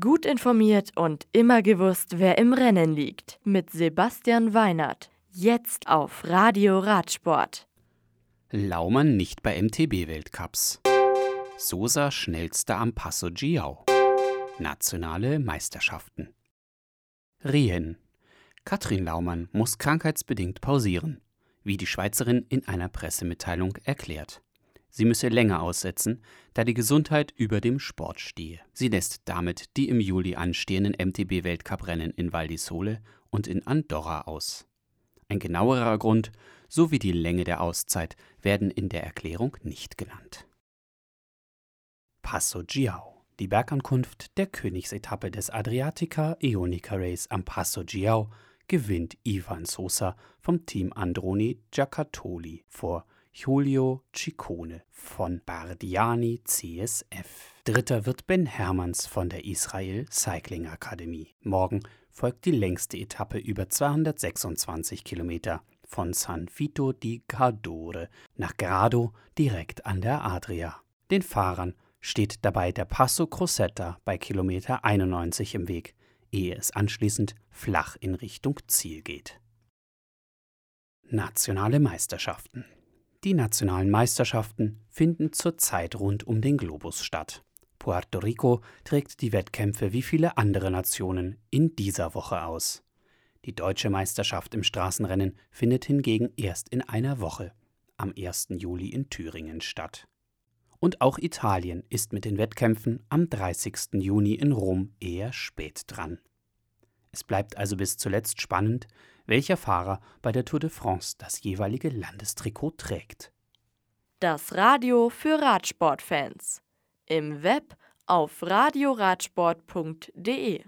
Gut informiert und immer gewusst, wer im Rennen liegt. Mit Sebastian Weinert. Jetzt auf Radio Radsport. Laumann nicht bei MTB-Weltcups. Sosa schnellster am Passo Giau. Nationale Meisterschaften. Rien. Katrin Laumann muss krankheitsbedingt pausieren, wie die Schweizerin in einer Pressemitteilung erklärt. Sie müsse länger aussetzen, da die Gesundheit über dem Sport stehe. Sie lässt damit die im Juli anstehenden MTB-Weltcuprennen in Val di Sole und in Andorra aus. Ein genauerer Grund sowie die Länge der Auszeit werden in der Erklärung nicht genannt. Passo Giau, die Bergankunft der Königsetappe des Adriatica Ionica Race am Passo Giau, gewinnt Ivan Sosa vom Team Androni Giaccatoli vor Julio Ciccone von Bardiani CSF. Dritter wird Ben Hermanns von der Israel Cycling Akademie. Morgen folgt die längste Etappe über 226 Kilometer von San Vito di Cadore nach Grado direkt an der Adria. Den Fahrern steht dabei der Passo Crosetta bei Kilometer 91 im Weg, ehe es anschließend flach in Richtung Ziel geht. Nationale Meisterschaften die nationalen Meisterschaften finden zurzeit rund um den Globus statt. Puerto Rico trägt die Wettkämpfe wie viele andere Nationen in dieser Woche aus. Die deutsche Meisterschaft im Straßenrennen findet hingegen erst in einer Woche, am 1. Juli in Thüringen statt. Und auch Italien ist mit den Wettkämpfen am 30. Juni in Rom eher spät dran. Es bleibt also bis zuletzt spannend, welcher Fahrer bei der Tour de France das jeweilige Landestrikot trägt. Das Radio für Radsportfans. Im Web auf radioradsport.de